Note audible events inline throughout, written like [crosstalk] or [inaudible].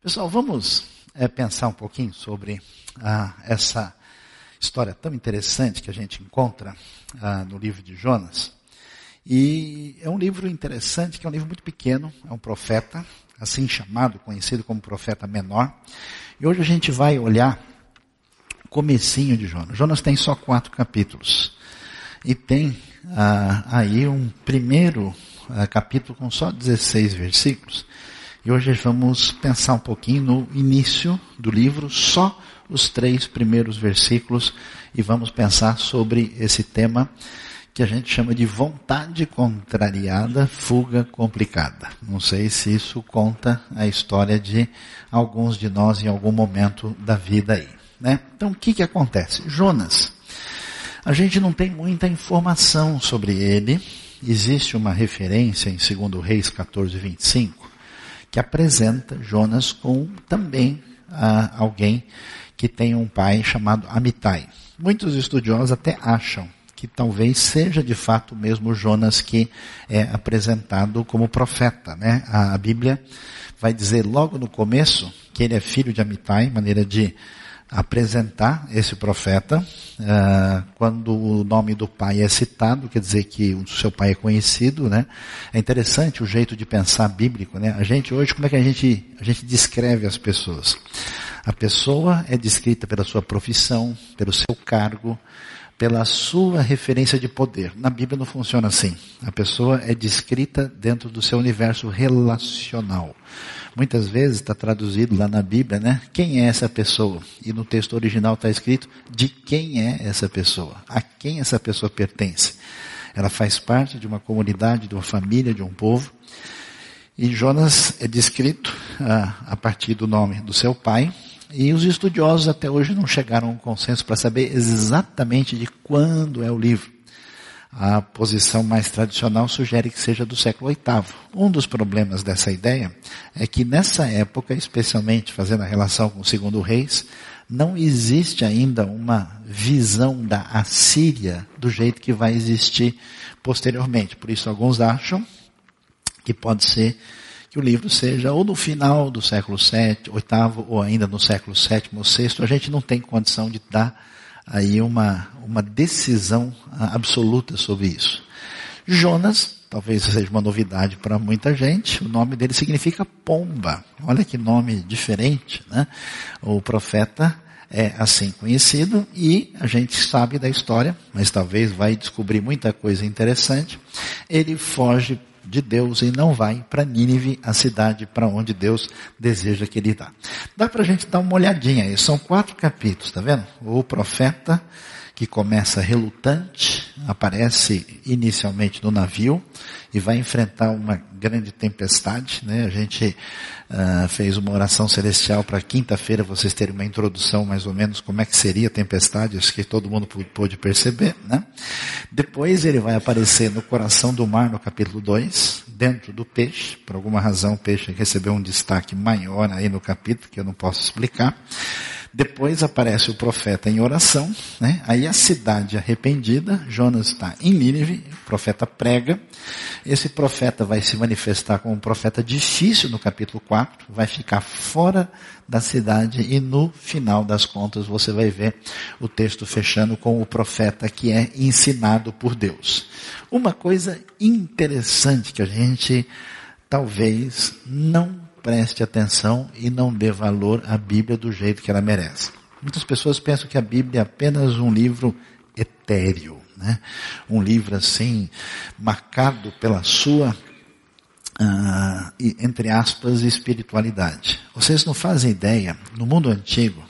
Pessoal, vamos é, pensar um pouquinho sobre ah, essa história tão interessante que a gente encontra ah, no livro de Jonas. E é um livro interessante, que é um livro muito pequeno, é um profeta, assim chamado, conhecido como profeta menor. E hoje a gente vai olhar o comecinho de Jonas. Jonas tem só quatro capítulos. E tem ah, aí um primeiro ah, capítulo com só 16 versículos. E hoje vamos pensar um pouquinho no início do livro, só os três primeiros versículos, e vamos pensar sobre esse tema que a gente chama de vontade contrariada, fuga complicada. Não sei se isso conta a história de alguns de nós em algum momento da vida aí. Né? Então o que, que acontece? Jonas. A gente não tem muita informação sobre ele. Existe uma referência em 2 Reis 14, 25, que apresenta Jonas com também ah, alguém que tem um pai chamado Amitai. Muitos estudiosos até acham que talvez seja de fato mesmo Jonas que é apresentado como profeta, né? A, Bíblia vai dizer logo no começo que ele é filho de Amitai, maneira de apresentar esse profeta. Uh, quando o nome do pai é citado, quer dizer que o seu pai é conhecido, né? É interessante o jeito de pensar bíblico, né? A gente hoje, como é que a gente, a gente descreve as pessoas? A pessoa é descrita pela sua profissão, pelo seu cargo, pela sua referência de poder. Na Bíblia não funciona assim. A pessoa é descrita dentro do seu universo relacional. Muitas vezes está traduzido lá na Bíblia, né? Quem é essa pessoa? E no texto original está escrito de quem é essa pessoa, a quem essa pessoa pertence. Ela faz parte de uma comunidade, de uma família, de um povo. E Jonas é descrito ah, a partir do nome do seu pai, e os estudiosos até hoje não chegaram a um consenso para saber exatamente de quando é o livro. A posição mais tradicional sugere que seja do século VIII. Um dos problemas dessa ideia é que nessa época, especialmente fazendo a relação com o segundo reis, não existe ainda uma visão da Assíria do jeito que vai existir posteriormente. Por isso alguns acham que pode ser que o livro seja ou no final do século VII, oitavo, ou ainda no século VII ou VI, a gente não tem condição de dar aí uma, uma decisão ah, absoluta sobre isso. Jonas, talvez seja uma novidade para muita gente, o nome dele significa pomba. Olha que nome diferente, né? O profeta é assim conhecido e a gente sabe da história, mas talvez vai descobrir muita coisa interessante. Ele foge de Deus e não vai para Nínive, a cidade para onde Deus deseja que ele vá. Dá para a gente dar uma olhadinha aí. São quatro capítulos, tá vendo? O profeta que começa relutante, aparece inicialmente no navio e vai enfrentar uma grande tempestade, né? A gente uh, fez uma oração celestial para quinta-feira, vocês terem uma introdução mais ou menos como é que seria a tempestade, acho que todo mundo pôde perceber, né? Depois ele vai aparecer no coração do mar no capítulo 2, dentro do peixe, por alguma razão o peixe recebeu um destaque maior aí no capítulo, que eu não posso explicar. Depois aparece o profeta em oração, né? Aí a cidade arrependida, Jonas está em Nínive, o profeta prega. Esse profeta vai se manifestar como um profeta difícil no capítulo 4, vai ficar fora da cidade e no final das contas você vai ver o texto fechando com o profeta que é ensinado por Deus. Uma coisa interessante que a gente talvez não preste atenção e não dê valor à Bíblia do jeito que ela merece. Muitas pessoas pensam que a Bíblia é apenas um livro etéreo, né? Um livro assim, marcado pela sua, uh, entre aspas, espiritualidade. Vocês não fazem ideia, no mundo antigo,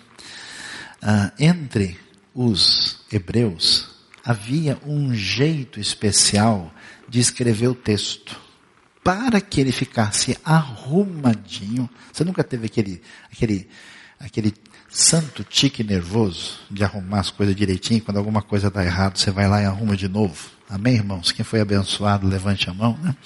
uh, entre os hebreus, havia um jeito especial de escrever o texto para que ele ficasse arrumadinho. Você nunca teve aquele, aquele, aquele santo tique nervoso de arrumar as coisas direitinho, quando alguma coisa dá errado, você vai lá e arruma de novo. Amém, irmãos? Quem foi abençoado, levante a mão, né?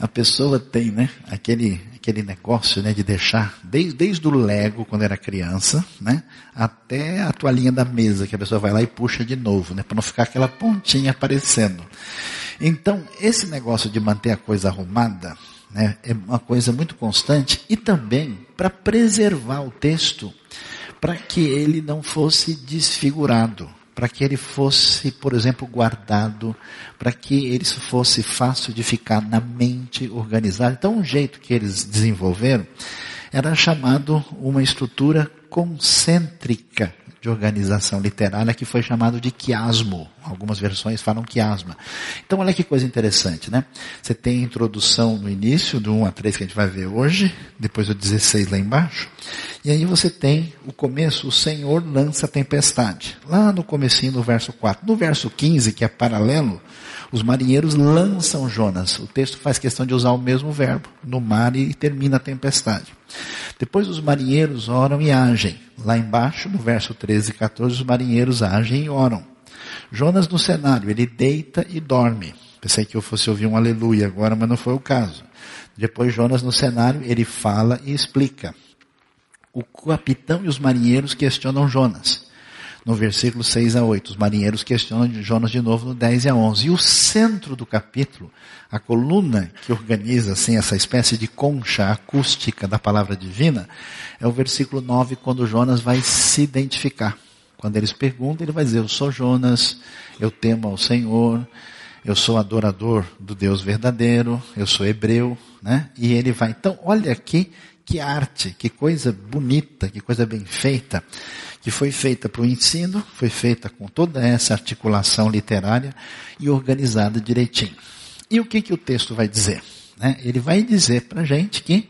A pessoa tem, né, aquele, aquele negócio, né, de deixar, desde, desde o Lego, quando era criança, né, até a toalhinha da mesa, que a pessoa vai lá e puxa de novo, né, para não ficar aquela pontinha aparecendo. Então, esse negócio de manter a coisa arrumada, né? é uma coisa muito constante, e também para preservar o texto, para que ele não fosse desfigurado, para que ele fosse, por exemplo, guardado, para que ele fosse fácil de ficar na mente organizado. Então, um jeito que eles desenvolveram era chamado uma estrutura concêntrica de organização literária que foi chamado de quiasmo. Algumas versões falam quiasma. Então olha que coisa interessante, né? Você tem a introdução no início, do 1 a 3 que a gente vai ver hoje, depois o 16 lá embaixo. E aí você tem o começo, o Senhor lança a tempestade. Lá no comecinho, no verso 4. No verso 15, que é paralelo, os marinheiros lançam Jonas. O texto faz questão de usar o mesmo verbo no mar e termina a tempestade. Depois os marinheiros oram e agem. Lá embaixo, no verso 13 e 14, os marinheiros agem e oram. Jonas no cenário, ele deita e dorme. Pensei que eu fosse ouvir um aleluia agora, mas não foi o caso. Depois Jonas no cenário, ele fala e explica. O capitão e os marinheiros questionam Jonas no versículo 6 a 8. Os marinheiros questionam Jonas de novo no 10 e a 11. E o centro do capítulo, a coluna que organiza assim essa espécie de concha acústica da palavra divina, é o versículo 9, quando Jonas vai se identificar. Quando eles perguntam, ele vai dizer: Eu sou Jonas, eu temo ao Senhor, eu sou adorador do Deus verdadeiro, eu sou hebreu, né? E ele vai. Então, olha aqui que arte, que coisa bonita, que coisa bem feita que foi feita para o ensino, foi feita com toda essa articulação literária e organizada direitinho. E o que, que o texto vai dizer? Né? Ele vai dizer para a gente que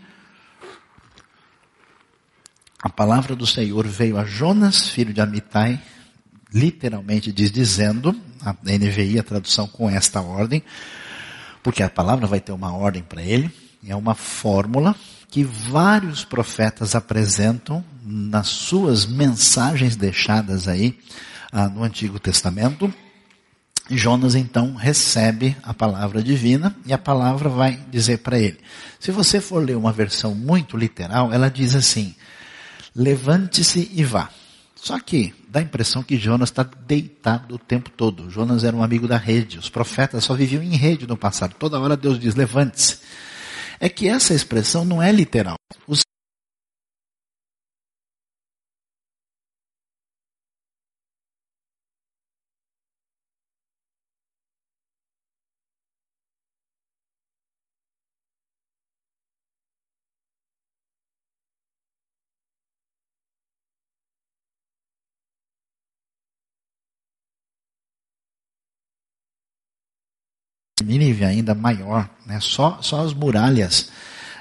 a palavra do Senhor veio a Jonas, filho de Amitai, literalmente diz dizendo, a NVI, a tradução com esta ordem, porque a palavra vai ter uma ordem para ele, é uma fórmula que vários profetas apresentam nas suas mensagens deixadas aí ah, no Antigo Testamento. Jonas então recebe a palavra divina e a palavra vai dizer para ele. Se você for ler uma versão muito literal, ela diz assim: levante-se e vá. Só que dá a impressão que Jonas está deitado o tempo todo. Jonas era um amigo da rede. Os profetas só viviam em rede no passado. Toda hora Deus diz: levante-se é que essa expressão não é literal. Nínive ainda maior, né? só, só as muralhas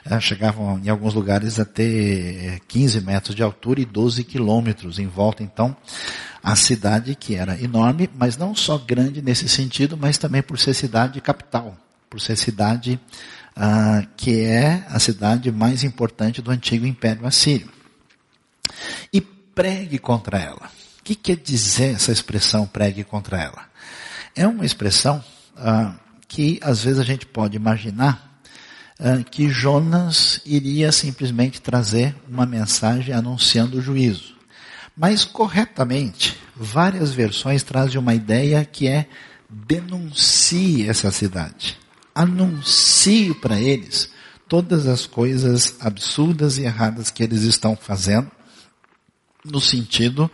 eh, chegavam em alguns lugares a ter 15 eh, metros de altura e 12 quilômetros em volta. Então, a cidade que era enorme, mas não só grande nesse sentido, mas também por ser cidade capital, por ser cidade ah, que é a cidade mais importante do antigo Império Assírio. E pregue contra ela. O que quer dizer essa expressão pregue contra ela? É uma expressão ah, que às vezes a gente pode imaginar uh, que Jonas iria simplesmente trazer uma mensagem anunciando o juízo. Mas corretamente, várias versões trazem uma ideia que é denuncie essa cidade. Anuncie para eles todas as coisas absurdas e erradas que eles estão fazendo, no sentido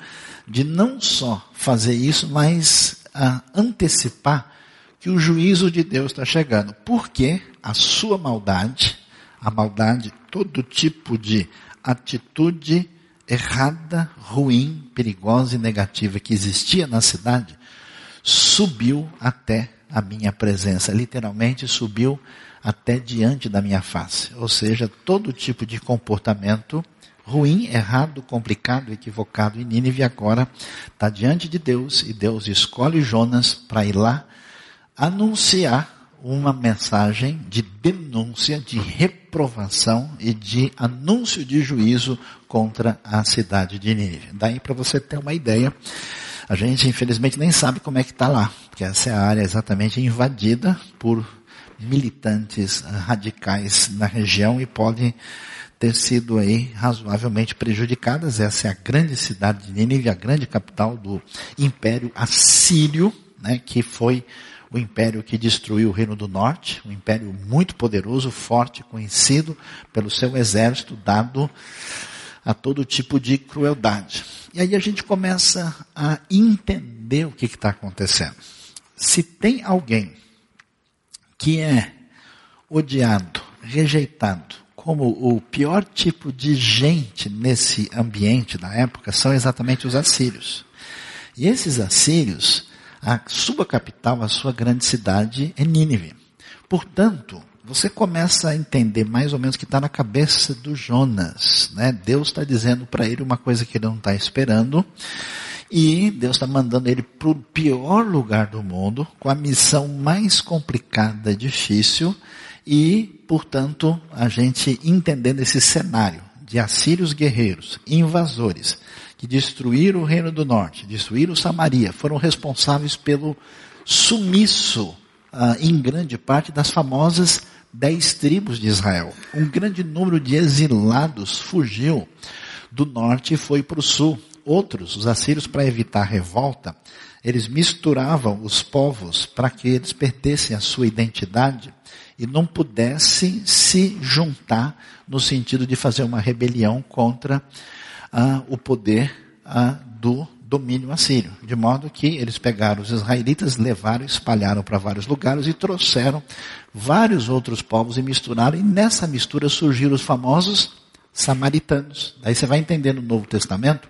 de não só fazer isso, mas uh, antecipar que o juízo de Deus está chegando. Porque a sua maldade, a maldade, todo tipo de atitude errada, ruim, perigosa e negativa que existia na cidade, subiu até a minha presença. Literalmente subiu até diante da minha face. Ou seja, todo tipo de comportamento ruim, errado, complicado, equivocado em Nínive agora está diante de Deus e Deus escolhe Jonas para ir lá anunciar uma mensagem de denúncia, de reprovação e de anúncio de juízo contra a cidade de Nínive. Daí para você ter uma ideia, a gente infelizmente nem sabe como é que está lá, porque essa é a área exatamente invadida por militantes radicais na região e podem ter sido aí razoavelmente prejudicadas. Essa é a grande cidade de Nínive, a grande capital do Império Assírio, né, que foi o império que destruiu o Reino do Norte, um império muito poderoso, forte, conhecido pelo seu exército, dado a todo tipo de crueldade. E aí a gente começa a entender o que está acontecendo. Se tem alguém que é odiado, rejeitado, como o pior tipo de gente nesse ambiente da época são exatamente os assírios. E esses assírios, a sua capital, a sua grande cidade é Nínive. Portanto, você começa a entender mais ou menos o que está na cabeça do Jonas. Né? Deus está dizendo para ele uma coisa que ele não está esperando. E Deus está mandando ele para o pior lugar do mundo, com a missão mais complicada, difícil, e, portanto, a gente entendendo esse cenário de assírios guerreiros, invasores, que destruíram o reino do norte, destruíram Samaria, foram responsáveis pelo sumiço, ah, em grande parte, das famosas dez tribos de Israel. Um grande número de exilados fugiu do norte e foi para o sul. Outros, os assírios, para evitar revolta, eles misturavam os povos para que eles perdessem a sua identidade e não pudessem se juntar no sentido de fazer uma rebelião contra ah, o poder ah, do domínio assírio. De modo que eles pegaram os israelitas, levaram, espalharam para vários lugares e trouxeram vários outros povos e misturaram. E nessa mistura surgiram os famosos samaritanos. Daí você vai entender no Novo Testamento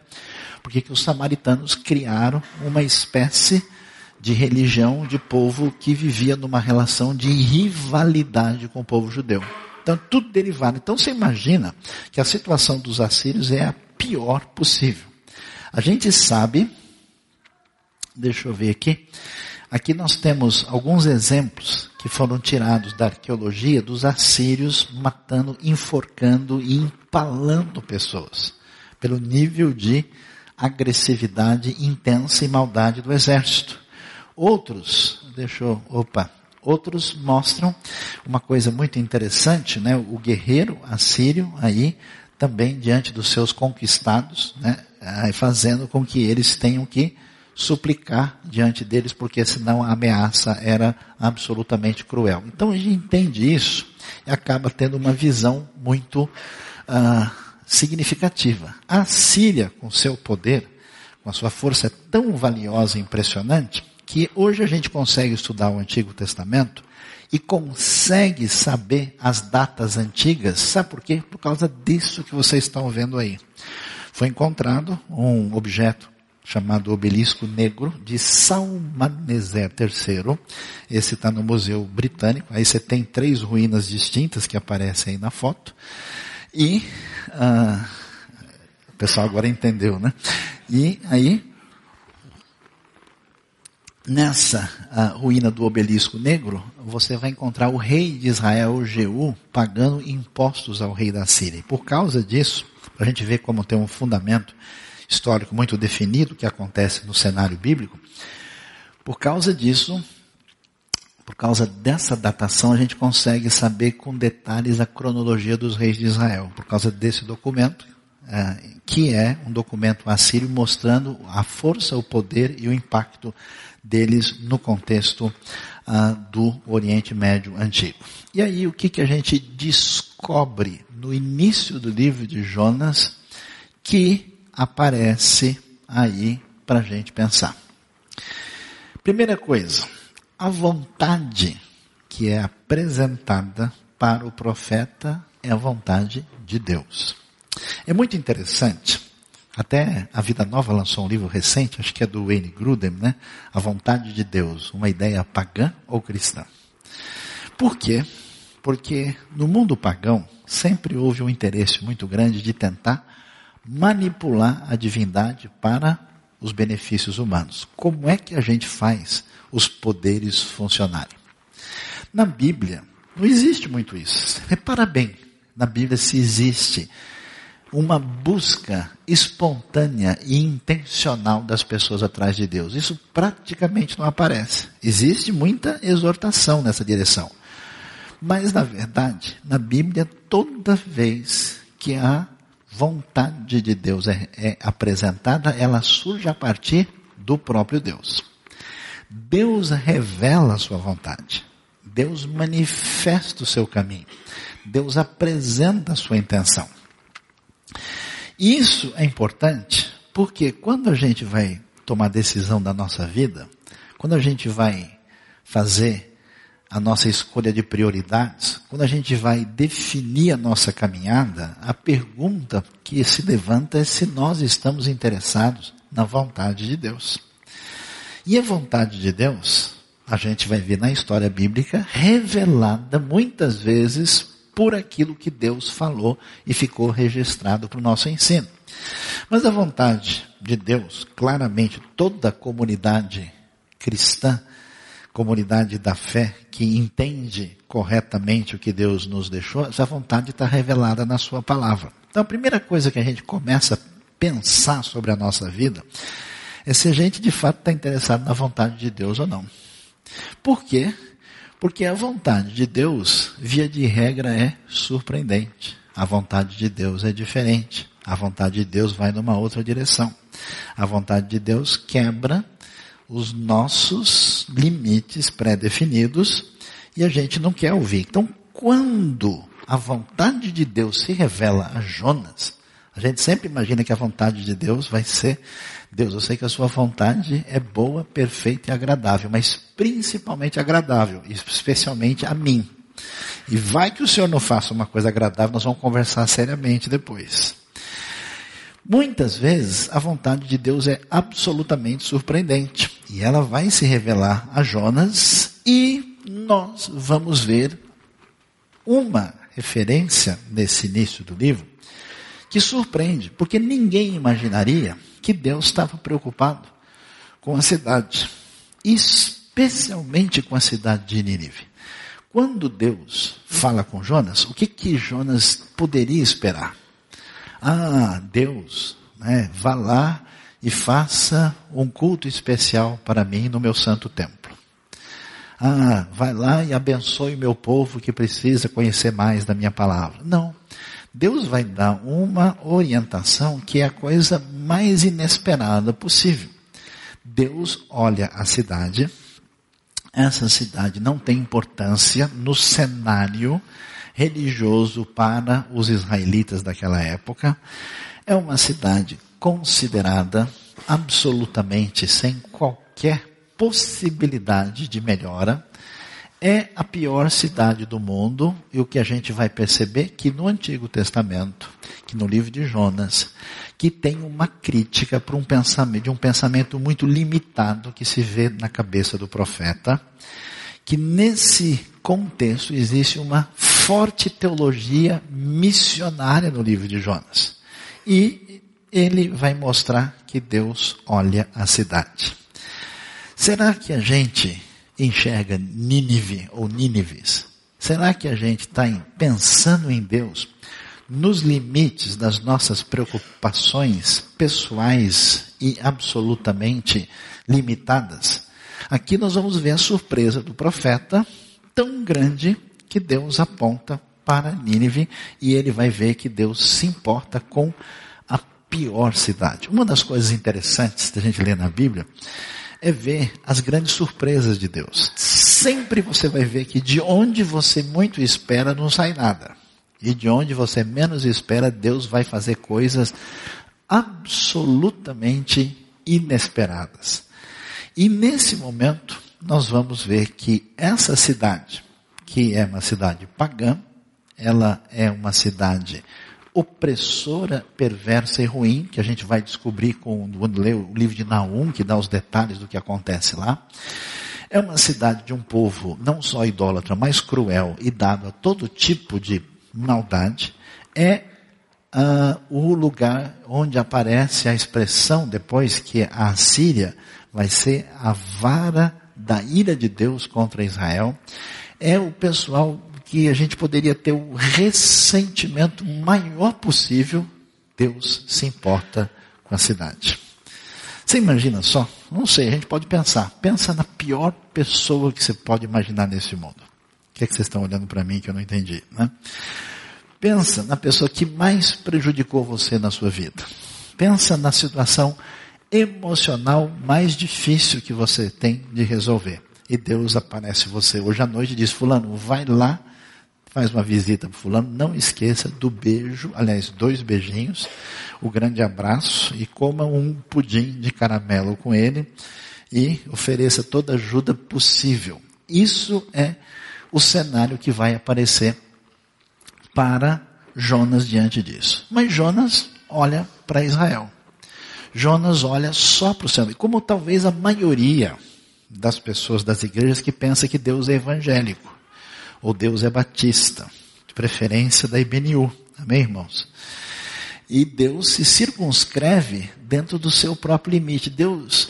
porque que os samaritanos criaram uma espécie de religião de povo que vivia numa relação de rivalidade com o povo judeu. Então, tudo derivado. Então, você imagina que a situação dos assírios é a pior possível. A gente sabe, deixa eu ver aqui, aqui nós temos alguns exemplos que foram tirados da arqueologia dos assírios matando, enforcando e empalando pessoas, pelo nível de agressividade intensa e maldade do exército. Outros, deixa eu, opa, outros mostram uma coisa muito interessante, né? O guerreiro assírio aí também diante dos seus conquistados, né? fazendo com que eles tenham que suplicar diante deles, porque senão a ameaça era absolutamente cruel. Então a gente entende isso e acaba tendo uma visão muito uh, significativa. A Síria, com seu poder, com a sua força tão valiosa e impressionante, que hoje a gente consegue estudar o Antigo Testamento e consegue saber as datas antigas. Sabe por quê? Por causa disso que vocês estão vendo aí. Foi encontrado um objeto chamado Obelisco Negro de Salmaneser III. Esse está no Museu Britânico. Aí você tem três ruínas distintas que aparecem aí na foto. E ah, o pessoal agora entendeu, né? E aí nessa ruína do obelisco negro, você vai encontrar o rei de Israel, Jeú, pagando impostos ao rei da Síria. E por causa disso, para a gente ver como tem um fundamento histórico muito definido que acontece no cenário bíblico, por causa disso, por causa dessa datação, a gente consegue saber com detalhes a cronologia dos reis de Israel. Por causa desse documento, é, que é um documento assírio mostrando a força, o poder e o impacto deles no contexto uh, do Oriente Médio Antigo. E aí o que, que a gente descobre no início do livro de Jonas que aparece aí para a gente pensar. Primeira coisa, a vontade que é apresentada para o profeta é a vontade de Deus. É muito interessante até a Vida Nova lançou um livro recente, acho que é do Wayne Grudem, né? A Vontade de Deus, uma ideia pagã ou cristã. Por quê? Porque no mundo pagão sempre houve um interesse muito grande de tentar manipular a divindade para os benefícios humanos. Como é que a gente faz os poderes funcionarem? Na Bíblia, não existe muito isso. Repara bem, na Bíblia se existe uma busca espontânea e intencional das pessoas atrás de Deus. Isso praticamente não aparece. Existe muita exortação nessa direção. Mas, na verdade, na Bíblia, toda vez que a vontade de Deus é, é apresentada, ela surge a partir do próprio Deus. Deus revela a sua vontade. Deus manifesta o seu caminho. Deus apresenta a sua intenção. Isso é importante porque quando a gente vai tomar decisão da nossa vida, quando a gente vai fazer a nossa escolha de prioridades, quando a gente vai definir a nossa caminhada, a pergunta que se levanta é se nós estamos interessados na vontade de Deus. E a vontade de Deus, a gente vai ver na história bíblica, revelada muitas vezes por aquilo que Deus falou e ficou registrado para o nosso ensino. Mas a vontade de Deus, claramente, toda a comunidade cristã comunidade da fé que entende corretamente o que Deus nos deixou, essa vontade está revelada na Sua palavra. Então, a primeira coisa que a gente começa a pensar sobre a nossa vida é se a gente de fato está interessado na vontade de Deus ou não. Por quê? Porque a vontade de Deus, via de regra, é surpreendente. A vontade de Deus é diferente. A vontade de Deus vai numa outra direção. A vontade de Deus quebra os nossos limites pré-definidos e a gente não quer ouvir. Então, quando a vontade de Deus se revela a Jonas, a gente sempre imagina que a vontade de Deus vai ser, Deus, eu sei que a sua vontade é boa, perfeita e agradável, mas principalmente agradável, especialmente a mim. E vai que o Senhor não faça uma coisa agradável, nós vamos conversar seriamente depois. Muitas vezes a vontade de Deus é absolutamente surpreendente. E ela vai se revelar a Jonas e nós vamos ver uma referência nesse início do livro que surpreende, porque ninguém imaginaria que Deus estava preocupado com a cidade, especialmente com a cidade de Nínive. Quando Deus fala com Jonas, o que que Jonas poderia esperar? Ah, Deus, né, vá lá e faça um culto especial para mim no meu santo templo. Ah, vai lá e abençoe o meu povo que precisa conhecer mais da minha palavra. Não. Deus vai dar uma orientação que é a coisa mais inesperada possível. Deus olha a cidade, essa cidade não tem importância no cenário religioso para os israelitas daquela época. É uma cidade considerada absolutamente sem qualquer possibilidade de melhora. É a pior cidade do mundo e o que a gente vai perceber que no Antigo Testamento, que no livro de Jonas, que tem uma crítica para um pensamento, de um pensamento muito limitado que se vê na cabeça do profeta, que nesse contexto existe uma forte teologia missionária no livro de Jonas. E ele vai mostrar que Deus olha a cidade. Será que a gente enxerga Nínive ou Nínives? Será que a gente está pensando em Deus nos limites das nossas preocupações pessoais e absolutamente limitadas? Aqui nós vamos ver a surpresa do profeta, tão grande que Deus aponta para Nínive e ele vai ver que Deus se importa com a pior cidade. Uma das coisas interessantes da gente ler na Bíblia é ver as grandes surpresas de Deus. Sempre você vai ver que de onde você muito espera não sai nada. E de onde você menos espera, Deus vai fazer coisas absolutamente inesperadas. E nesse momento, nós vamos ver que essa cidade, que é uma cidade pagã, ela é uma cidade opressora, perversa e ruim, que a gente vai descobrir quando ler o livro de Naum, que dá os detalhes do que acontece lá. É uma cidade de um povo não só idólatra, mas cruel e dado a todo tipo de maldade. É uh, o lugar onde aparece a expressão depois que a Síria vai ser a vara da ira de Deus contra Israel é o pessoal que a gente poderia ter o ressentimento maior possível. Deus se importa com a cidade. Você imagina só? Não sei, a gente pode pensar. Pensa na pior pessoa que você pode imaginar nesse mundo. O que é que vocês estão olhando para mim que eu não entendi, né? Pensa na pessoa que mais prejudicou você na sua vida. Pensa na situação emocional mais difícil que você tem de resolver. E Deus aparece você hoje à noite e diz: Fulano, vai lá, faz uma visita para Fulano, não esqueça do beijo, aliás, dois beijinhos, o grande abraço e coma um pudim de caramelo com ele e ofereça toda ajuda possível. Isso é o cenário que vai aparecer para Jonas diante disso. Mas Jonas olha para Israel. Jonas olha só para o céu. E como talvez a maioria das pessoas das igrejas que pensa que Deus é evangélico, ou Deus é batista, de preferência da IBNU. Amém, irmãos? E Deus se circunscreve dentro do seu próprio limite. Deus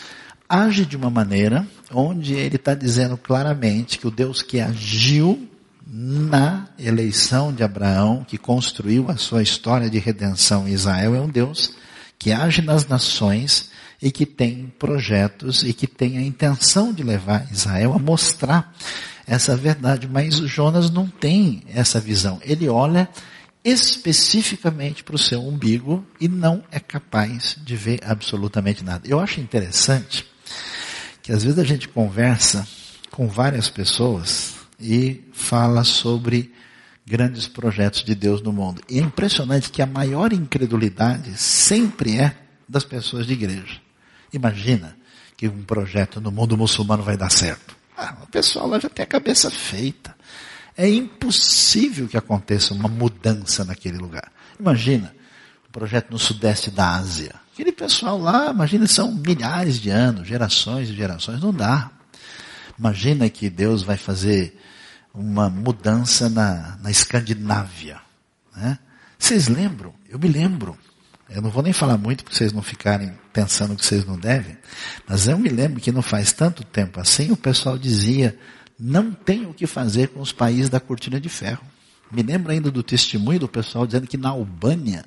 age de uma maneira onde ele está dizendo claramente que o Deus que agiu na eleição de Abraão, que construiu a sua história de redenção em Israel, é um Deus que age nas nações e que tem projetos e que tem a intenção de levar Israel a mostrar essa verdade. Mas Jonas não tem essa visão. Ele olha especificamente para o seu umbigo e não é capaz de ver absolutamente nada. Eu acho interessante que às vezes a gente conversa com várias pessoas e fala sobre grandes projetos de Deus no mundo. E é impressionante que a maior incredulidade sempre é das pessoas de igreja. Imagina que um projeto no mundo muçulmano vai dar certo. Ah, o pessoal lá já tem a cabeça feita. É impossível que aconteça uma mudança naquele lugar. Imagina um projeto no sudeste da Ásia. Aquele pessoal lá, imagina, são milhares de anos, gerações e gerações, não dá. Imagina que Deus vai fazer uma mudança na, na Escandinávia. Né? Vocês lembram? Eu me lembro. Eu não vou nem falar muito para vocês não ficarem pensando que vocês não devem, mas eu me lembro que não faz tanto tempo assim o pessoal dizia não tem o que fazer com os países da cortina de ferro. Me lembro ainda do testemunho do pessoal dizendo que na Albânia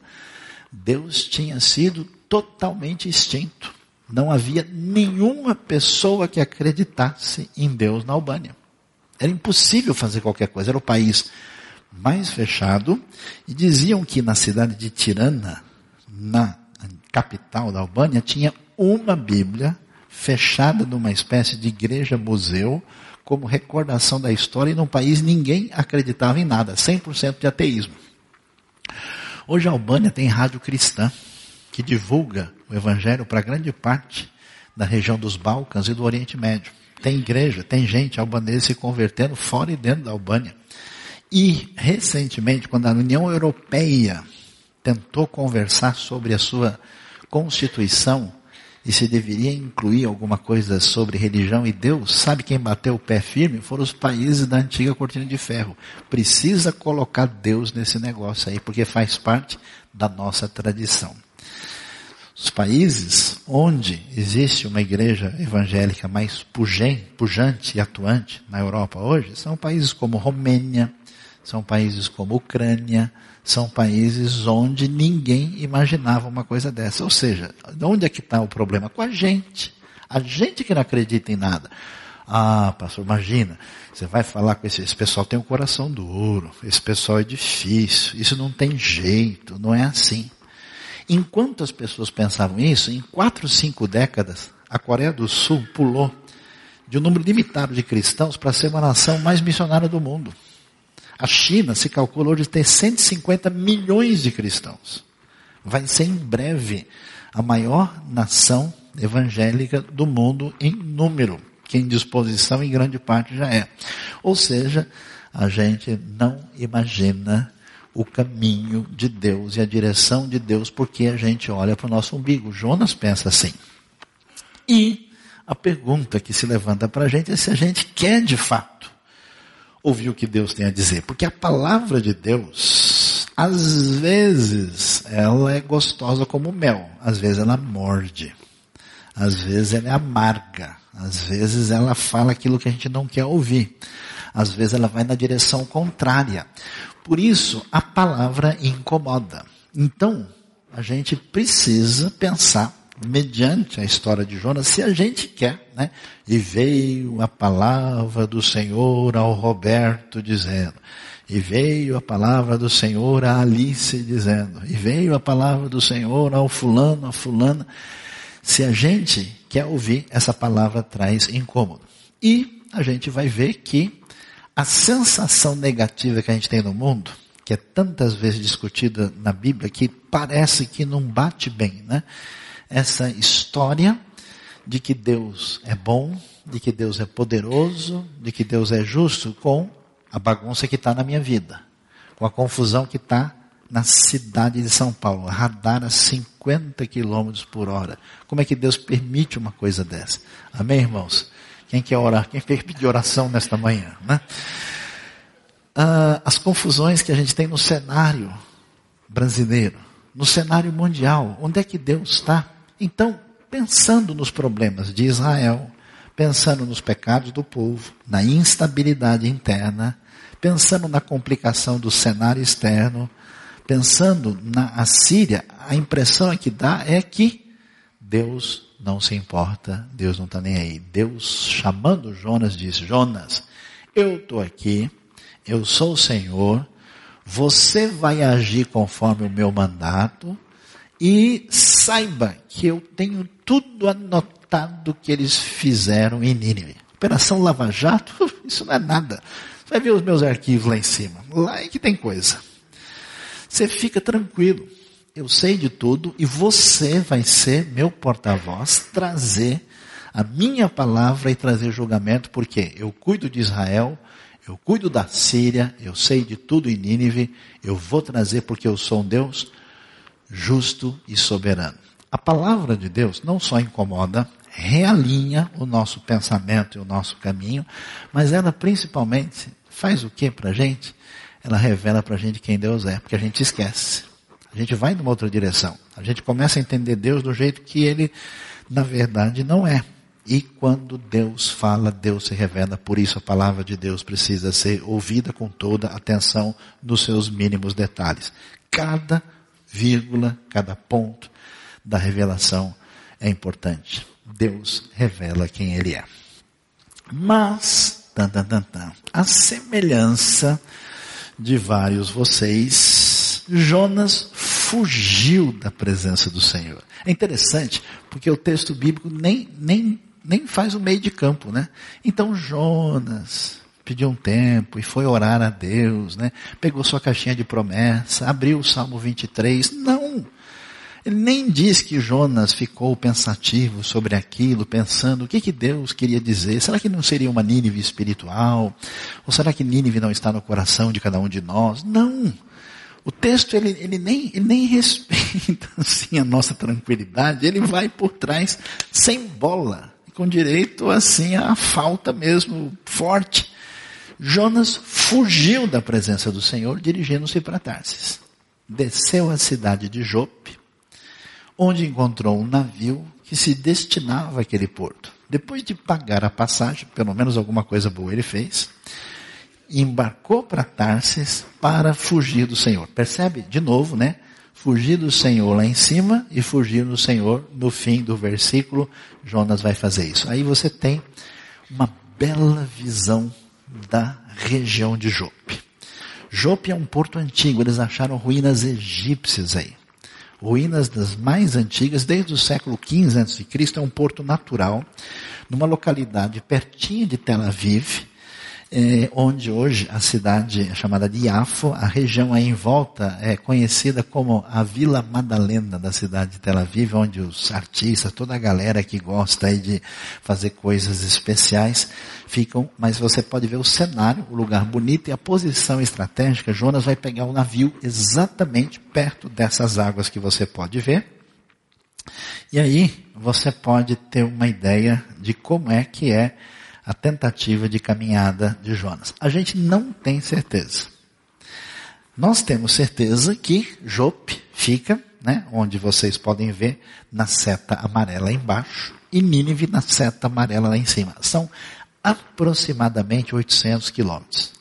Deus tinha sido totalmente extinto. Não havia nenhuma pessoa que acreditasse em Deus na Albânia. Era impossível fazer qualquer coisa. Era o país mais fechado. E diziam que na cidade de Tirana, na capital da Albânia, tinha uma Bíblia fechada numa espécie de igreja-museu, como recordação da história, e num país ninguém acreditava em nada, 100% de ateísmo. Hoje a Albânia tem rádio cristã, que divulga o evangelho para grande parte da região dos Balcãs e do Oriente Médio. Tem igreja, tem gente albanesa se convertendo fora e dentro da Albânia. E, recentemente, quando a União Europeia tentou conversar sobre a sua Constituição e se deveria incluir alguma coisa sobre religião e Deus, sabe quem bateu o pé firme? Foram os países da antiga cortina de ferro. Precisa colocar Deus nesse negócio aí, porque faz parte da nossa tradição. Os países onde existe uma igreja evangélica mais pujante e atuante na Europa hoje são países como Romênia, são países como Ucrânia, são países onde ninguém imaginava uma coisa dessa. Ou seja, onde é que está o problema? Com a gente. A gente que não acredita em nada. Ah, pastor, imagina, você vai falar com esse, esse pessoal tem um coração duro, esse pessoal é difícil, isso não tem jeito, não é assim. Enquanto as pessoas pensavam isso, em quatro, cinco décadas, a Coreia do Sul pulou de um número limitado de cristãos para ser uma nação mais missionária do mundo. A China se calcula hoje ter 150 milhões de cristãos. Vai ser em breve a maior nação evangélica do mundo em número, que em disposição em grande parte já é. Ou seja, a gente não imagina o caminho de Deus e a direção de Deus porque a gente olha para o nosso umbigo. Jonas pensa assim. E a pergunta que se levanta para a gente é se a gente quer de fato ouvir o que Deus tem a dizer. Porque a palavra de Deus, às vezes, ela é gostosa como mel, às vezes ela morde, às vezes ela é amarga, às vezes ela fala aquilo que a gente não quer ouvir. Às vezes ela vai na direção contrária. Por isso, a palavra incomoda. Então, a gente precisa pensar, mediante a história de Jonas, se a gente quer, né? E veio a palavra do Senhor ao Roberto dizendo, e veio a palavra do Senhor a Alice dizendo, e veio a palavra do Senhor ao fulano, a fulana. Se a gente quer ouvir, essa palavra traz incômodo. E a gente vai ver que a sensação negativa que a gente tem no mundo, que é tantas vezes discutida na Bíblia, que parece que não bate bem, né? Essa história de que Deus é bom, de que Deus é poderoso, de que Deus é justo, com a bagunça que está na minha vida, com a confusão que está na cidade de São Paulo, radar a 50 quilômetros por hora. Como é que Deus permite uma coisa dessa? Amém, irmãos? Quem quer orar? Quem quer pedir oração nesta manhã? Né? Ah, as confusões que a gente tem no cenário brasileiro, no cenário mundial, onde é que Deus está? Então, pensando nos problemas de Israel, pensando nos pecados do povo, na instabilidade interna, pensando na complicação do cenário externo, pensando na Assíria, a impressão que dá é que Deus não se importa, Deus não está nem aí. Deus chamando Jonas disse: Jonas, eu estou aqui, eu sou o Senhor, você vai agir conforme o meu mandato e saiba que eu tenho tudo anotado que eles fizeram em Nínive. Operação Lava Jato, [laughs] isso não é nada. Você vai ver os meus arquivos lá em cima. Lá é que tem coisa. Você fica tranquilo. Eu sei de tudo e você vai ser meu porta-voz, trazer a minha palavra e trazer julgamento, porque eu cuido de Israel, eu cuido da Síria, eu sei de tudo em Nínive, eu vou trazer porque eu sou um Deus justo e soberano. A palavra de Deus não só incomoda, realinha o nosso pensamento e o nosso caminho, mas ela principalmente faz o que para a gente? Ela revela para a gente quem Deus é, porque a gente esquece. A gente vai numa outra direção. A gente começa a entender Deus do jeito que ele, na verdade, não é. E quando Deus fala, Deus se revela. Por isso a palavra de Deus precisa ser ouvida com toda atenção nos seus mínimos detalhes. Cada vírgula, cada ponto da revelação é importante. Deus revela quem Ele é. Mas, tan, tan, tan, tan, a semelhança de vários vocês, Jonas fugiu da presença do Senhor. É interessante, porque o texto bíblico nem, nem, nem faz o meio de campo, né? Então Jonas pediu um tempo e foi orar a Deus, né? Pegou sua caixinha de promessa, abriu o Salmo 23. Não! Ele nem diz que Jonas ficou pensativo sobre aquilo, pensando o que, que Deus queria dizer. Será que não seria uma Nínive espiritual? Ou será que Nínive não está no coração de cada um de nós? Não! O texto ele, ele, nem, ele nem [laughs] respeita assim, a nossa tranquilidade, ele vai por trás sem bola, com direito assim a falta mesmo forte. Jonas fugiu da presença do Senhor, dirigindo-se para Tarsis. Desceu à cidade de Jope, onde encontrou um navio que se destinava àquele porto. Depois de pagar a passagem, pelo menos alguma coisa boa ele fez, embarcou para Tarsis para fugir do Senhor. Percebe? De novo, né? Fugir do Senhor lá em cima e fugir do Senhor no fim do versículo. Jonas vai fazer isso. Aí você tem uma bela visão da região de Jope. Jope é um porto antigo, eles acharam ruínas egípcias aí. Ruínas das mais antigas, desde o século XV a.C., é um porto natural, numa localidade pertinho de Tel Aviv, é, onde hoje a cidade é chamada de Iafo, a região aí em volta é conhecida como a Vila Madalena da cidade de Tel Aviv, onde os artistas, toda a galera que gosta de fazer coisas especiais ficam, mas você pode ver o cenário, o lugar bonito e a posição estratégica. Jonas vai pegar o navio exatamente perto dessas águas que você pode ver. E aí você pode ter uma ideia de como é que é a tentativa de caminhada de Jonas. A gente não tem certeza. Nós temos certeza que Jope fica, né, onde vocês podem ver, na seta amarela embaixo e Nínive na seta amarela lá em cima. São aproximadamente 800 quilômetros.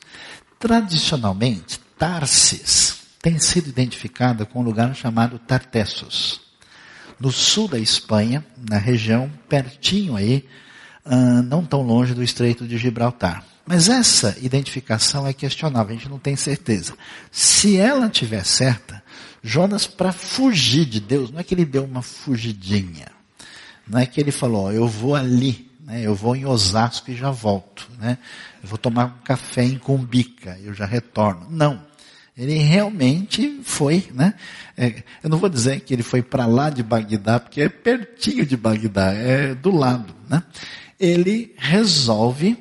Tradicionalmente, Tarsis tem sido identificada com um lugar chamado Tartessos, no sul da Espanha, na região pertinho aí uh, não tão longe do Estreito de Gibraltar. Mas essa identificação é questionável, a gente não tem certeza. Se ela tiver certa, Jonas, para fugir de Deus, não é que ele deu uma fugidinha. Não é que ele falou, eu vou ali, né, eu vou em Osasco e já volto. Né, eu vou tomar um café em Cumbica, eu já retorno. Não. Ele realmente foi, né? É, eu não vou dizer que ele foi para lá de Bagdá, porque é pertinho de Bagdá, é do lado, né? Ele resolve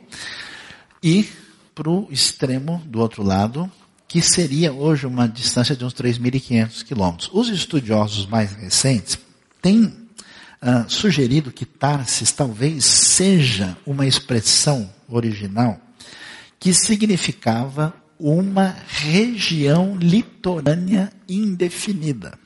ir para o extremo do outro lado, que seria hoje uma distância de uns 3.500 quilômetros. Os estudiosos mais recentes têm uh, sugerido que Tarsis talvez seja uma expressão original que significava uma região litorânea indefinida,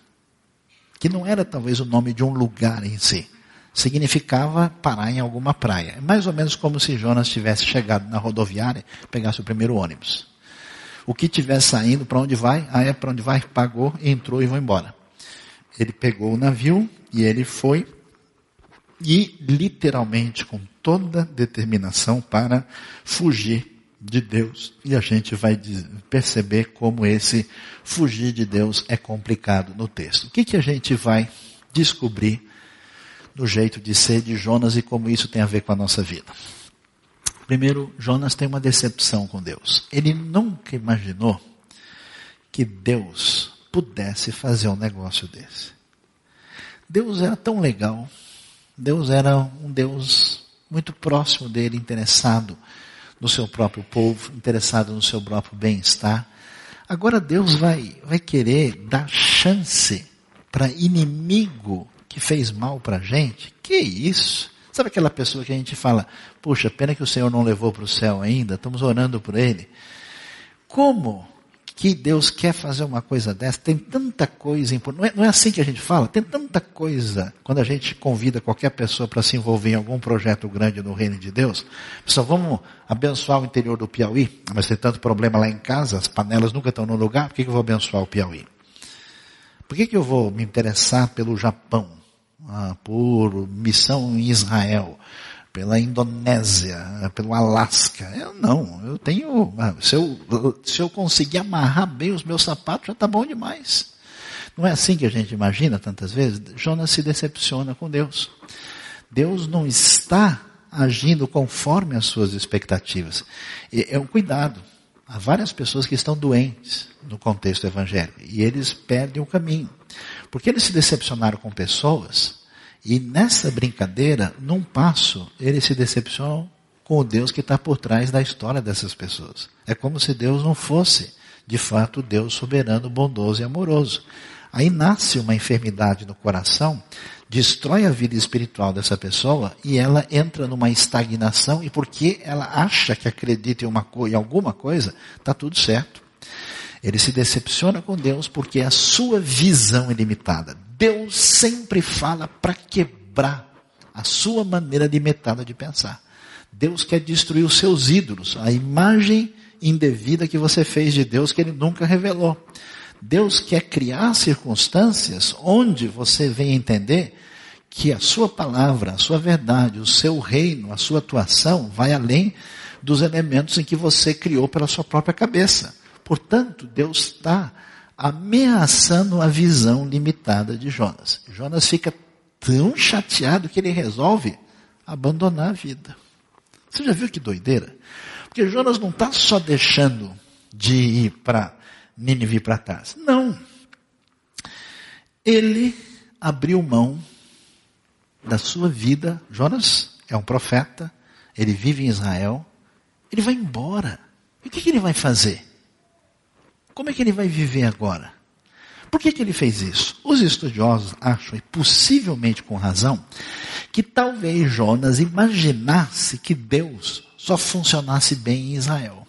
que não era talvez o nome de um lugar em si. Significava parar em alguma praia. É mais ou menos como se Jonas tivesse chegado na rodoviária, pegasse o primeiro ônibus. O que estiver saindo, para onde vai? Ah, é para onde vai? Pagou, entrou e foi embora. Ele pegou o navio e ele foi e literalmente com toda determinação para fugir de Deus. E a gente vai perceber como esse fugir de Deus é complicado no texto. O que, que a gente vai descobrir no jeito de ser de Jonas e como isso tem a ver com a nossa vida? Primeiro, Jonas tem uma decepção com Deus. Ele nunca imaginou que Deus pudesse fazer um negócio desse. Deus era tão legal, Deus era um Deus muito próximo dele, interessado no seu próprio povo, interessado no seu próprio bem-estar. Agora Deus vai, vai querer dar chance para inimigo que fez mal para a gente? Que isso? Sabe aquela pessoa que a gente fala, puxa, pena que o Senhor não levou para o céu ainda, estamos orando por ele. Como que Deus quer fazer uma coisa dessa, tem tanta coisa, não é, não é assim que a gente fala, tem tanta coisa, quando a gente convida qualquer pessoa para se envolver em algum projeto grande no reino de Deus, pessoal, vamos abençoar o interior do Piauí, mas tem tanto problema lá em casa, as panelas nunca estão no lugar, por que, que eu vou abençoar o Piauí? Por que, que eu vou me interessar pelo Japão, ah, por missão em Israel? pela Indonésia, pelo Alasca. Eu não, eu tenho, ah, se eu, se eu conseguir amarrar bem os meus sapatos, já está bom demais. Não é assim que a gente imagina tantas vezes? Jonas se decepciona com Deus. Deus não está agindo conforme as suas expectativas. É um cuidado. Há várias pessoas que estão doentes no contexto evangélico e eles perdem o caminho. Porque eles se decepcionaram com pessoas e nessa brincadeira, num passo, eles se decepcionam com o Deus que está por trás da história dessas pessoas. É como se Deus não fosse, de fato, Deus soberano, bondoso e amoroso. Aí nasce uma enfermidade no coração, destrói a vida espiritual dessa pessoa e ela entra numa estagnação e porque ela acha que acredita em, uma, em alguma coisa, está tudo certo. Ele se decepciona com Deus porque a sua visão é limitada. Deus sempre fala para quebrar a sua maneira limitada de pensar. Deus quer destruir os seus ídolos, a imagem indevida que você fez de Deus que ele nunca revelou. Deus quer criar circunstâncias onde você venha entender que a sua palavra, a sua verdade, o seu reino, a sua atuação vai além dos elementos em que você criou pela sua própria cabeça. Portanto, Deus está ameaçando a visão limitada de Jonas. Jonas fica tão chateado que ele resolve abandonar a vida. Você já viu que doideira? Porque Jonas não está só deixando de ir para Nínive para trás. Não. Ele abriu mão da sua vida. Jonas é um profeta, ele vive em Israel, ele vai embora. E o que, que ele vai fazer? Como é que ele vai viver agora? Por que, que ele fez isso? Os estudiosos acham, e possivelmente com razão, que talvez Jonas imaginasse que Deus só funcionasse bem em Israel.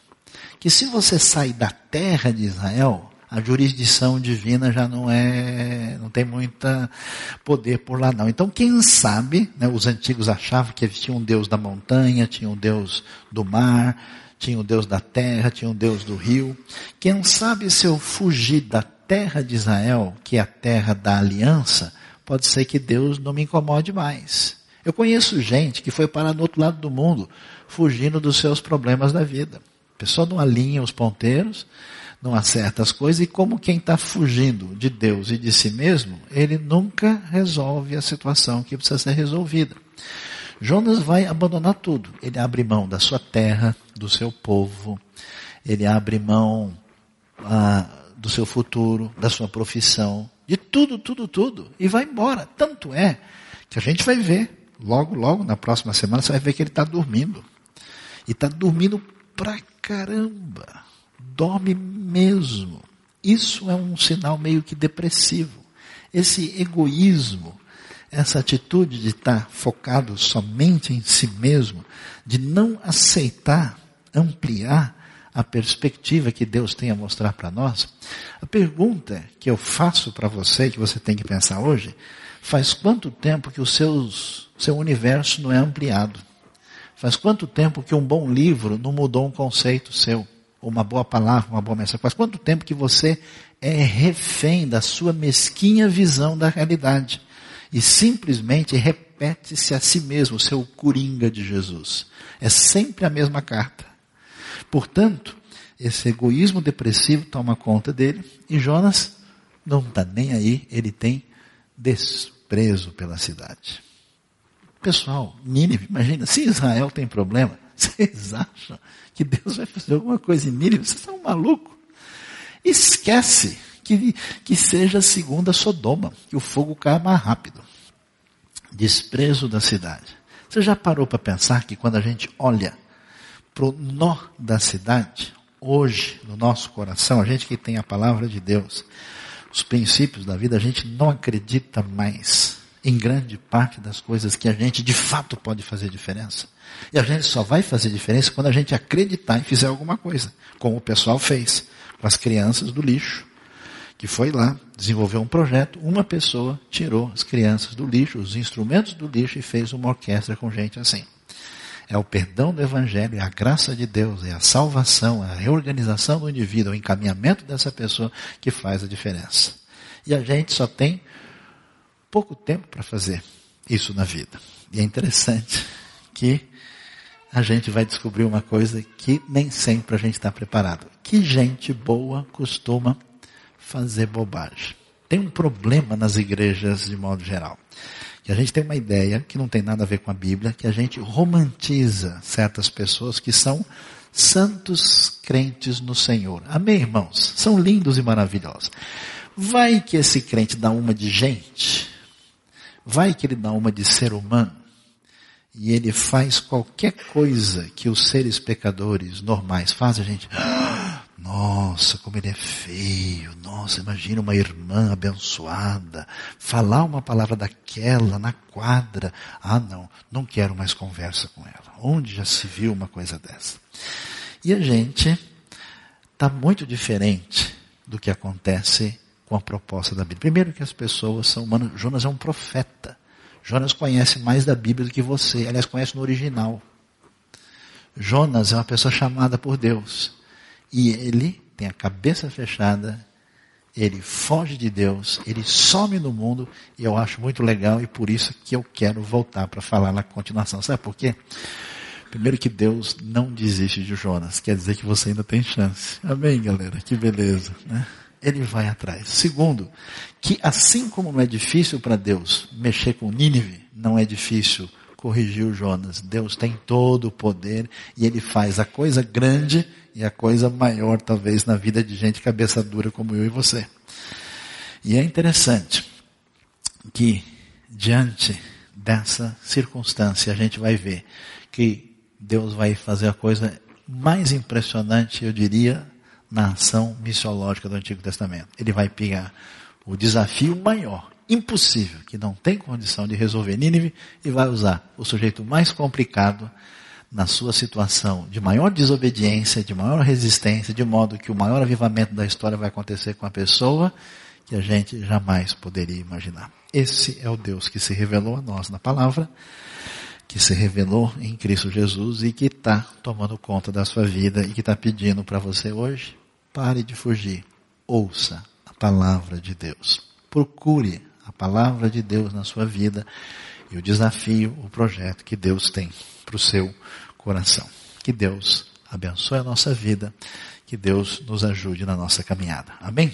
Que se você sair da terra de Israel, a jurisdição divina já não é, não tem muita poder por lá não. Então quem sabe, né, os antigos achavam que tinha um Deus da montanha, tinha um Deus do mar, tinha o Deus da terra, tinha o Deus do rio. Quem sabe se eu fugir da terra de Israel, que é a terra da aliança, pode ser que Deus não me incomode mais. Eu conheço gente que foi parar no outro lado do mundo, fugindo dos seus problemas da vida. A pessoa não alinha os ponteiros, não acerta as coisas e como quem está fugindo de Deus e de si mesmo, ele nunca resolve a situação que precisa ser resolvida. Jonas vai abandonar tudo. Ele abre mão da sua terra, do seu povo, ele abre mão ah, do seu futuro, da sua profissão, de tudo, tudo, tudo, e vai embora. Tanto é que a gente vai ver, logo, logo, na próxima semana, você vai ver que ele está dormindo. E está dormindo pra caramba dorme mesmo. Isso é um sinal meio que depressivo. Esse egoísmo, essa atitude de estar focado somente em si mesmo, de não aceitar ampliar a perspectiva que Deus tem a mostrar para nós. A pergunta que eu faço para você, que você tem que pensar hoje, faz quanto tempo que o seu universo não é ampliado? Faz quanto tempo que um bom livro não mudou um conceito seu? Uma boa palavra, uma boa mensagem. Faz quanto tempo que você é refém da sua mesquinha visão da realidade e simplesmente repete-se a si mesmo, o seu coringa de Jesus. É sempre a mesma carta. Portanto, esse egoísmo depressivo toma conta dele e Jonas não está nem aí, ele tem desprezo pela cidade. Pessoal, Nínive, imagina, se Israel tem problema, vocês [laughs] acham que Deus vai fazer alguma coisa em Nínive? Vocês são malucos. Esquece que, que seja a segunda Sodoma, que o fogo caia mais rápido. Desprezo da cidade. Você já parou para pensar que quando a gente olha para o nó da cidade, hoje, no nosso coração, a gente que tem a palavra de Deus, os princípios da vida, a gente não acredita mais em grande parte das coisas que a gente de fato pode fazer diferença. E a gente só vai fazer diferença quando a gente acreditar e fizer alguma coisa, como o pessoal fez com as crianças do lixo, que foi lá, desenvolveu um projeto, uma pessoa tirou as crianças do lixo, os instrumentos do lixo e fez uma orquestra com gente assim. É o perdão do Evangelho, é a graça de Deus, é a salvação, é a reorganização do indivíduo, é o encaminhamento dessa pessoa que faz a diferença. E a gente só tem pouco tempo para fazer isso na vida. E é interessante que a gente vai descobrir uma coisa que nem sempre a gente está preparado. Que gente boa costuma fazer bobagem. Tem um problema nas igrejas de modo geral. Que a gente tem uma ideia que não tem nada a ver com a Bíblia, que a gente romantiza certas pessoas que são santos crentes no Senhor. Amém, irmãos? São lindos e maravilhosos. Vai que esse crente dá uma de gente, vai que ele dá uma de ser humano, e ele faz qualquer coisa que os seres pecadores normais fazem, a gente, nossa, como ele é feio, nossa, imagina uma irmã abençoada, falar uma palavra daquela na quadra, ah não, não quero mais conversa com ela. Onde já se viu uma coisa dessa? E a gente está muito diferente do que acontece com a proposta da Bíblia. Primeiro que as pessoas são humanas, Jonas é um profeta. Jonas conhece mais da Bíblia do que você. Aliás, conhece no original. Jonas é uma pessoa chamada por Deus. E ele tem a cabeça fechada, ele foge de Deus, ele some no mundo, e eu acho muito legal, e por isso que eu quero voltar para falar na continuação. Sabe por quê? Primeiro que Deus não desiste de Jonas, quer dizer que você ainda tem chance. Amém, galera? Que beleza, né? Ele vai atrás. Segundo, que assim como não é difícil para Deus mexer com Nínive, não é difícil corrigir o Jonas. Deus tem todo o poder e ele faz a coisa grande e a coisa maior, talvez, na vida de gente cabeça dura como eu e você. E é interessante que, diante dessa circunstância, a gente vai ver que Deus vai fazer a coisa mais impressionante, eu diria, na ação missiológica do Antigo Testamento. Ele vai pegar o desafio maior, impossível, que não tem condição de resolver Nínive, e vai usar o sujeito mais complicado na sua situação de maior desobediência, de maior resistência, de modo que o maior avivamento da história vai acontecer com a pessoa que a gente jamais poderia imaginar. Esse é o Deus que se revelou a nós na palavra, que se revelou em Cristo Jesus e que está tomando conta da sua vida e que está pedindo para você hoje Pare de fugir. Ouça a palavra de Deus. Procure a palavra de Deus na sua vida e o desafio, o projeto que Deus tem para o seu coração. Que Deus abençoe a nossa vida, Que Deus nos ajude na nossa caminhada. Amém?